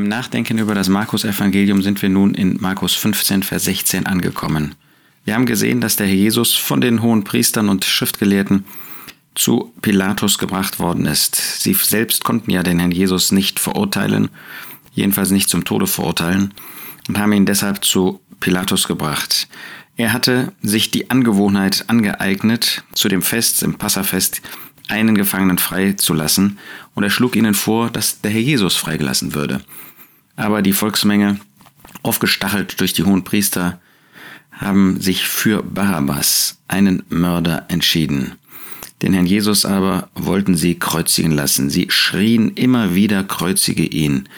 Beim Nachdenken über das Markus-Evangelium sind wir nun in Markus 15, Vers 16 angekommen. Wir haben gesehen, dass der Herr Jesus von den hohen Priestern und Schriftgelehrten zu Pilatus gebracht worden ist. Sie selbst konnten ja den Herrn Jesus nicht verurteilen, jedenfalls nicht zum Tode verurteilen, und haben ihn deshalb zu Pilatus gebracht. Er hatte sich die Angewohnheit angeeignet, zu dem Fest, im Passafest, einen Gefangenen freizulassen, und er schlug ihnen vor, dass der Herr Jesus freigelassen würde. Aber die Volksmenge, aufgestachelt durch die hohen Priester, haben sich für Barabbas, einen Mörder, entschieden. Den Herrn Jesus aber wollten sie kreuzigen lassen. Sie schrien immer wieder, kreuzige ihn.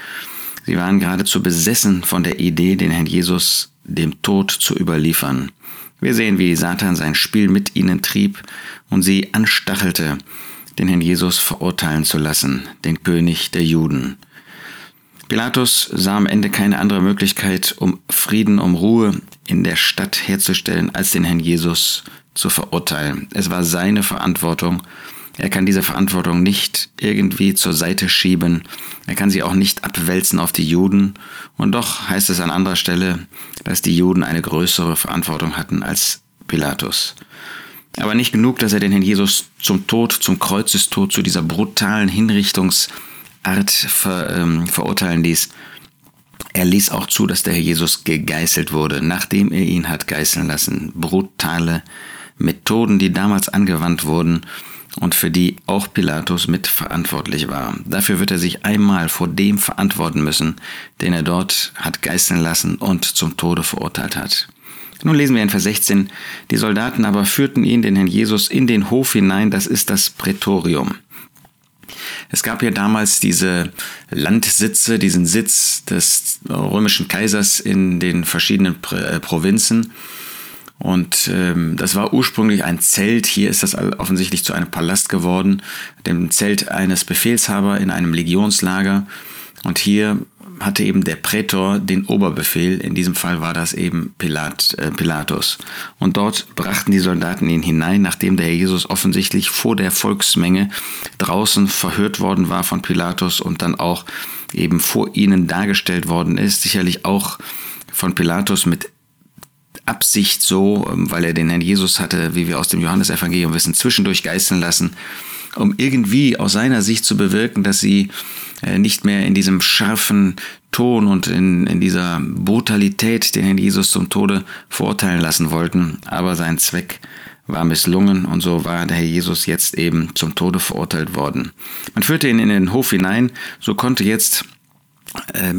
Sie waren geradezu besessen von der Idee, den Herrn Jesus dem Tod zu überliefern. Wir sehen, wie Satan sein Spiel mit ihnen trieb und sie anstachelte, den Herrn Jesus verurteilen zu lassen, den König der Juden. Pilatus sah am Ende keine andere Möglichkeit, um Frieden, um Ruhe in der Stadt herzustellen, als den Herrn Jesus zu verurteilen. Es war seine Verantwortung. Er kann diese Verantwortung nicht irgendwie zur Seite schieben. Er kann sie auch nicht abwälzen auf die Juden. Und doch heißt es an anderer Stelle, dass die Juden eine größere Verantwortung hatten als Pilatus. Aber nicht genug, dass er den Herrn Jesus zum Tod, zum Kreuzestod, zu dieser brutalen Hinrichtungs- Art ver, ähm, verurteilen ließ. Er ließ auch zu, dass der Herr Jesus gegeißelt wurde, nachdem er ihn hat geißeln lassen. Brutale Methoden, die damals angewandt wurden und für die auch Pilatus mitverantwortlich war. Dafür wird er sich einmal vor dem verantworten müssen, den er dort hat geißeln lassen und zum Tode verurteilt hat. Nun lesen wir in Vers 16, die Soldaten aber führten ihn, den Herrn Jesus, in den Hof hinein, das ist das Prätorium. Es gab ja damals diese Landsitze, diesen Sitz des römischen Kaisers in den verschiedenen äh, Provinzen. Und ähm, das war ursprünglich ein Zelt. Hier ist das offensichtlich zu einem Palast geworden, dem Zelt eines Befehlshaber in einem Legionslager. Und hier hatte eben der Prätor den Oberbefehl. In diesem Fall war das eben Pilat, äh, Pilatus. Und dort brachten die Soldaten ihn hinein, nachdem der Herr Jesus offensichtlich vor der Volksmenge draußen verhört worden war von Pilatus und dann auch eben vor ihnen dargestellt worden ist. Sicherlich auch von Pilatus mit Absicht so, ähm, weil er den Herrn Jesus hatte, wie wir aus dem Johannesevangelium wissen, zwischendurch geißeln lassen, um irgendwie aus seiner Sicht zu bewirken, dass sie äh, nicht mehr in diesem scharfen Ton und in, in dieser Brutalität den Herrn Jesus zum Tode verurteilen lassen wollten. Aber sein Zweck war misslungen und so war der Herr Jesus jetzt eben zum Tode verurteilt worden. Man führte ihn in den Hof hinein, so konnte jetzt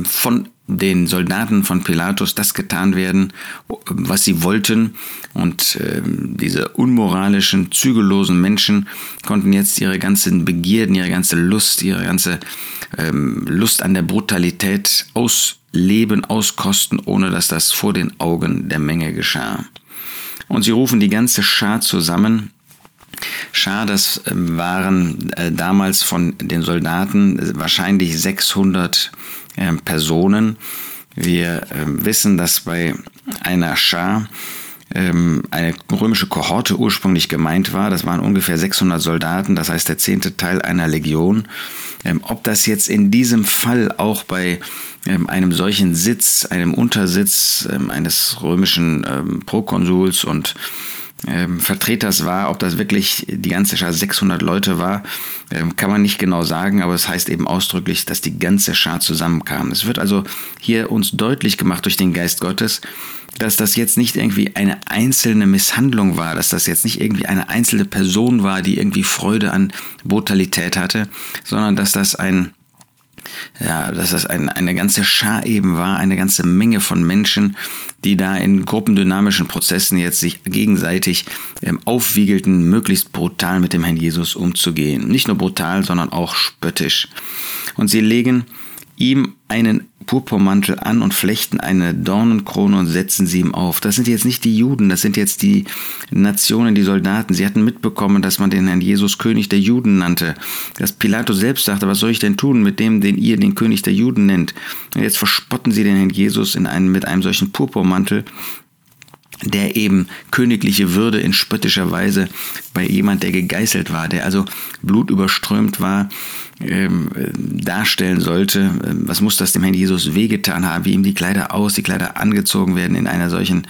von den Soldaten von Pilatus das getan werden, was sie wollten. Und äh, diese unmoralischen, zügellosen Menschen konnten jetzt ihre ganzen Begierden, ihre ganze Lust, ihre ganze ähm, Lust an der Brutalität ausleben, auskosten, ohne dass das vor den Augen der Menge geschah. Und sie rufen die ganze Schar zusammen. Schar, das ähm, waren äh, damals von den Soldaten wahrscheinlich 600 äh, Personen. Wir äh, wissen, dass bei einer Schar ähm, eine römische Kohorte ursprünglich gemeint war. Das waren ungefähr 600 Soldaten, das heißt der zehnte Teil einer Legion. Ähm, ob das jetzt in diesem Fall auch bei ähm, einem solchen Sitz, einem Untersitz eines römischen Prokonsuls und ähm, Vertreters war, ob das wirklich die ganze Schar 600 Leute war, ähm, kann man nicht genau sagen, aber es heißt eben ausdrücklich, dass die ganze Schar zusammenkam. Es wird also hier uns deutlich gemacht durch den Geist Gottes, dass das jetzt nicht irgendwie eine einzelne Misshandlung war, dass das jetzt nicht irgendwie eine einzelne Person war, die irgendwie Freude an Brutalität hatte, sondern dass das ein ja, dass das ein, eine ganze Schar eben war, eine ganze Menge von Menschen, die da in gruppendynamischen Prozessen jetzt sich gegenseitig ähm, aufwiegelten, möglichst brutal mit dem Herrn Jesus umzugehen. Nicht nur brutal, sondern auch spöttisch. Und sie legen ihm einen Purpurmantel an und flechten eine Dornenkrone und setzen sie ihm auf. Das sind jetzt nicht die Juden, das sind jetzt die Nationen, die Soldaten. Sie hatten mitbekommen, dass man den Herrn Jesus König der Juden nannte. Dass Pilatus selbst sagte, was soll ich denn tun mit dem, den ihr den König der Juden nennt? Und jetzt verspotten sie den Herrn Jesus in einem, mit einem solchen Purpurmantel der eben königliche Würde in spöttischer Weise bei jemand, der gegeißelt war, der also blutüberströmt war, ähm, darstellen sollte. Ähm, was muss das dem Herrn Jesus wehgetan haben, wie ihm die Kleider aus, die Kleider angezogen werden in einer solchen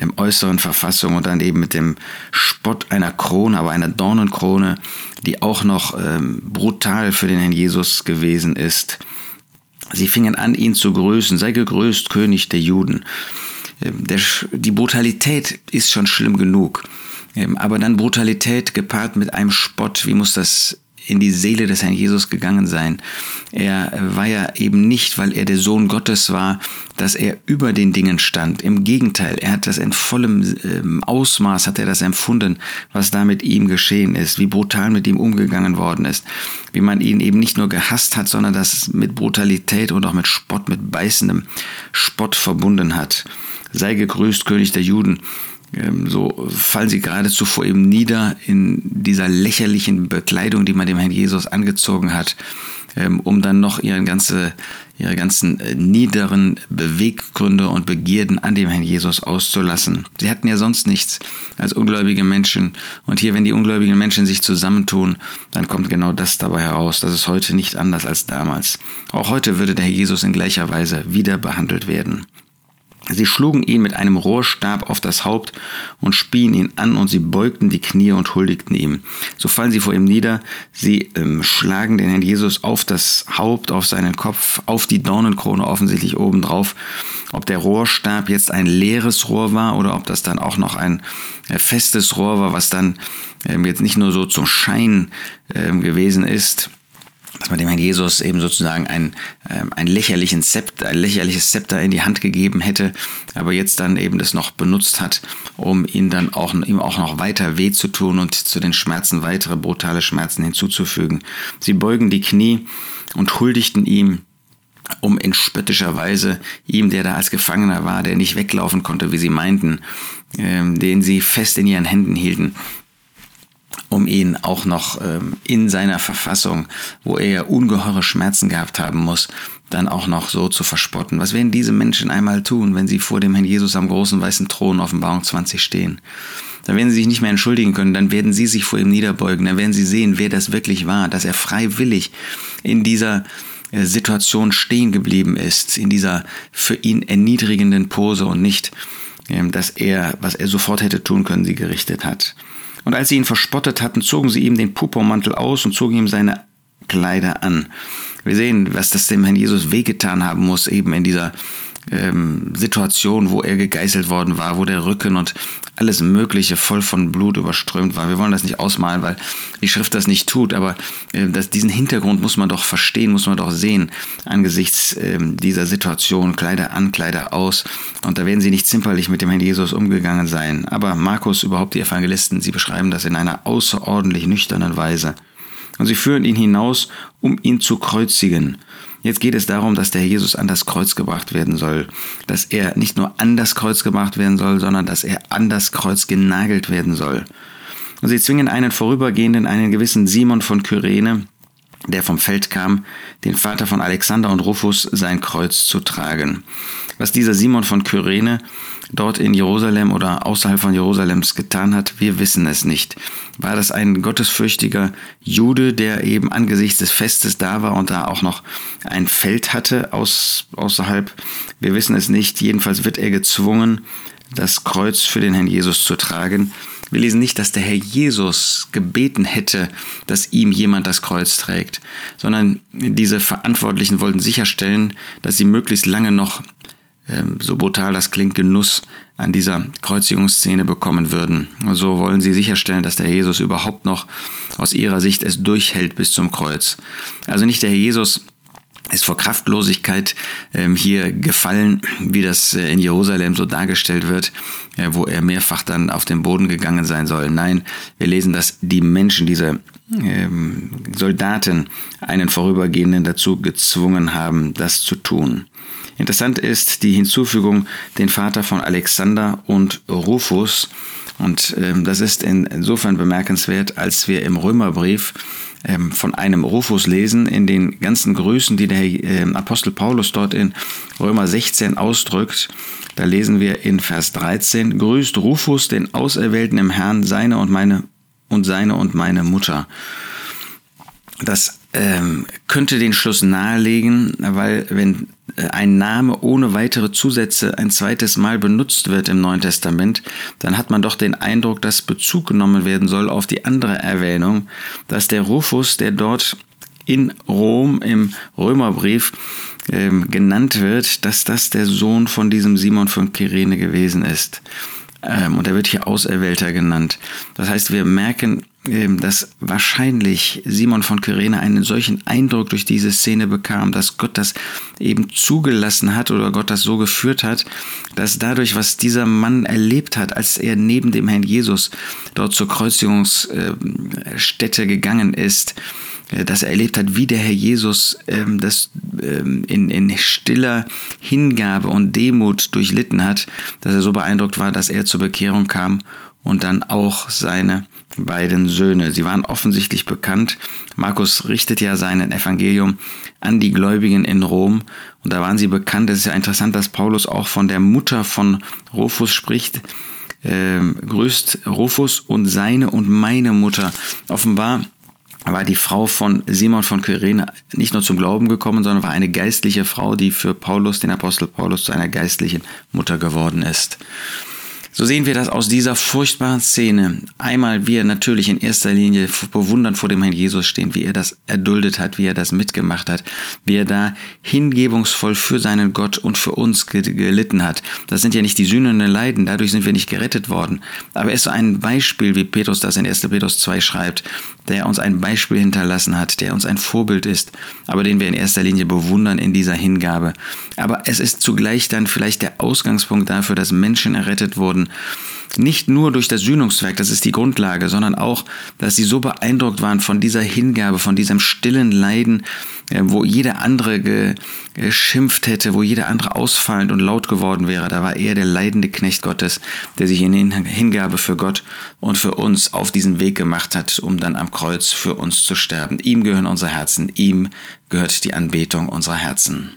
ähm, äußeren Verfassung und dann eben mit dem Spott einer Krone, aber einer Dornenkrone, die auch noch ähm, brutal für den Herrn Jesus gewesen ist. Sie fingen an, ihn zu grüßen. Sei gegrüßt, König der Juden. Ähm, der, die Brutalität ist schon schlimm genug. Ähm, aber dann Brutalität gepaart mit einem Spott, wie muss das in die Seele des Herrn Jesus gegangen sein. Er war ja eben nicht, weil er der Sohn Gottes war, dass er über den Dingen stand. Im Gegenteil, er hat das in vollem ähm, Ausmaß, hat er das empfunden, was da mit ihm geschehen ist, wie brutal mit ihm umgegangen worden ist, wie man ihn eben nicht nur gehasst hat, sondern das mit Brutalität und auch mit Spott, mit beißendem Spott verbunden hat sei gegrüßt, König der Juden. Ähm, so fallen sie geradezu vor ihm nieder in dieser lächerlichen Bekleidung, die man dem Herrn Jesus angezogen hat, ähm, um dann noch ihre, ganze, ihre ganzen äh, niederen Beweggründe und Begierden an dem Herrn Jesus auszulassen. Sie hatten ja sonst nichts als ungläubige Menschen. Und hier, wenn die ungläubigen Menschen sich zusammentun, dann kommt genau das dabei heraus. Das ist heute nicht anders als damals. Auch heute würde der Herr Jesus in gleicher Weise wieder behandelt werden. Sie schlugen ihn mit einem Rohrstab auf das Haupt und spien ihn an und sie beugten die Knie und huldigten ihm. So fallen sie vor ihm nieder, sie ähm, schlagen den Herrn Jesus auf das Haupt, auf seinen Kopf, auf die Dornenkrone offensichtlich obendrauf. Ob der Rohrstab jetzt ein leeres Rohr war oder ob das dann auch noch ein äh, festes Rohr war, was dann ähm, jetzt nicht nur so zum Schein ähm, gewesen ist, dass man dem Herrn Jesus eben sozusagen ein, ähm, ein, lächerlichen Zepter, ein lächerliches Zepter in die Hand gegeben hätte, aber jetzt dann eben das noch benutzt hat, um ihn dann auch, ihm auch noch weiter weh zu tun und zu den Schmerzen weitere brutale Schmerzen hinzuzufügen. Sie beugen die Knie und huldigten ihm, um in spöttischer Weise ihm, der da als Gefangener war, der nicht weglaufen konnte, wie sie meinten, ähm, den sie fest in ihren Händen hielten, um ihn auch noch ähm, in seiner Verfassung, wo er ungeheure Schmerzen gehabt haben muss, dann auch noch so zu verspotten. Was werden diese Menschen einmal tun, wenn sie vor dem Herrn Jesus am großen weißen Thron Offenbarung 20 stehen? Dann werden sie sich nicht mehr entschuldigen können, dann werden sie sich vor ihm niederbeugen, dann werden sie sehen, wer das wirklich war, dass er freiwillig in dieser äh, Situation stehen geblieben ist, in dieser für ihn erniedrigenden Pose und nicht, ähm, dass er, was er sofort hätte tun können, sie gerichtet hat. Und als sie ihn verspottet hatten, zogen sie ihm den Purpurmantel aus und zogen ihm seine Kleider an. Wir sehen, was das dem Herrn Jesus wehgetan haben muss, eben in dieser ähm, Situation, wo er gegeißelt worden war, wo der Rücken und alles Mögliche voll von Blut überströmt war. Wir wollen das nicht ausmalen, weil die Schrift das nicht tut, aber äh, das, diesen Hintergrund muss man doch verstehen, muss man doch sehen angesichts äh, dieser Situation, Kleider an, Kleider aus. Und da werden sie nicht zimperlich mit dem Herrn Jesus umgegangen sein. Aber Markus, überhaupt die Evangelisten, sie beschreiben das in einer außerordentlich nüchternen Weise. Und sie führen ihn hinaus, um ihn zu kreuzigen. Jetzt geht es darum, dass der Jesus an das Kreuz gebracht werden soll. Dass er nicht nur an das Kreuz gebracht werden soll, sondern dass er an das Kreuz genagelt werden soll. Und sie zwingen einen vorübergehenden, einen gewissen Simon von Kyrene, der vom Feld kam, den Vater von Alexander und Rufus, sein Kreuz zu tragen. Was dieser Simon von Kyrene dort in Jerusalem oder außerhalb von Jerusalems getan hat, wir wissen es nicht. War das ein gottesfürchtiger Jude, der eben angesichts des Festes da war und da auch noch ein Feld hatte aus, außerhalb? Wir wissen es nicht. Jedenfalls wird er gezwungen, das Kreuz für den Herrn Jesus zu tragen. Wir lesen nicht, dass der Herr Jesus gebeten hätte, dass ihm jemand das Kreuz trägt, sondern diese Verantwortlichen wollten sicherstellen, dass sie möglichst lange noch ähm, so brutal das klingt, Genuss an dieser Kreuzigungsszene bekommen würden. So wollen sie sicherstellen, dass der Jesus überhaupt noch aus ihrer Sicht es durchhält bis zum Kreuz. Also nicht der Herr Jesus ist vor Kraftlosigkeit ähm, hier gefallen, wie das äh, in Jerusalem so dargestellt wird, äh, wo er mehrfach dann auf den Boden gegangen sein soll. Nein, wir lesen, dass die Menschen, diese ähm, Soldaten, einen Vorübergehenden dazu gezwungen haben, das zu tun. Interessant ist die Hinzufügung den Vater von Alexander und Rufus. Und ähm, das ist insofern bemerkenswert, als wir im Römerbrief ähm, von einem Rufus lesen, in den ganzen Grüßen, die der äh, Apostel Paulus dort in Römer 16 ausdrückt, Da lesen wir in Vers 13, Grüßt Rufus, den Auserwählten im Herrn, seine und meine und seine und meine Mutter. Das ähm, könnte den Schluss nahelegen, weil wenn ein Name ohne weitere Zusätze ein zweites Mal benutzt wird im Neuen Testament, dann hat man doch den Eindruck, dass Bezug genommen werden soll auf die andere Erwähnung, dass der Rufus, der dort in Rom im Römerbrief ähm, genannt wird, dass das der Sohn von diesem Simon von Kyrene gewesen ist. Ähm, und er wird hier Auserwählter genannt. Das heißt, wir merken, dass wahrscheinlich Simon von Kyrene einen solchen Eindruck durch diese Szene bekam, dass Gott das eben zugelassen hat oder Gott das so geführt hat, dass dadurch, was dieser Mann erlebt hat, als er neben dem Herrn Jesus dort zur Kreuzigungsstätte gegangen ist, äh, dass er erlebt hat, wie der Herr Jesus ähm, das ähm, in, in stiller Hingabe und Demut durchlitten hat, dass er so beeindruckt war, dass er zur Bekehrung kam und dann auch seine beiden Söhne. Sie waren offensichtlich bekannt. Markus richtet ja sein Evangelium an die Gläubigen in Rom und da waren sie bekannt. Es ist ja interessant, dass Paulus auch von der Mutter von Rufus spricht. Ähm, grüßt Rufus und seine und meine Mutter. Offenbar war die Frau von Simon von Kyrene nicht nur zum Glauben gekommen, sondern war eine geistliche Frau, die für Paulus, den Apostel Paulus, zu einer geistlichen Mutter geworden ist. So sehen wir das aus dieser furchtbaren Szene. Einmal wir natürlich in erster Linie bewundern vor dem Herrn Jesus stehen, wie er das erduldet hat, wie er das mitgemacht hat, wie er da hingebungsvoll für seinen Gott und für uns gelitten hat. Das sind ja nicht die sühnenden Leiden, dadurch sind wir nicht gerettet worden. Aber er ist so ein Beispiel, wie Petrus das in 1. Petrus 2 schreibt, der uns ein Beispiel hinterlassen hat, der uns ein Vorbild ist, aber den wir in erster Linie bewundern in dieser Hingabe. Aber es ist zugleich dann vielleicht der Ausgangspunkt dafür, dass Menschen errettet wurden, nicht nur durch das Sühnungswerk, das ist die Grundlage, sondern auch, dass sie so beeindruckt waren von dieser Hingabe, von diesem stillen Leiden, äh, wo jeder andere geschimpft hätte, wo jeder andere ausfallend und laut geworden wäre. Da war er der leidende Knecht Gottes, der sich in Hingabe für Gott und für uns auf diesen Weg gemacht hat, um dann am Kreuz für uns zu sterben. Ihm gehören unsere Herzen, ihm gehört die Anbetung unserer Herzen.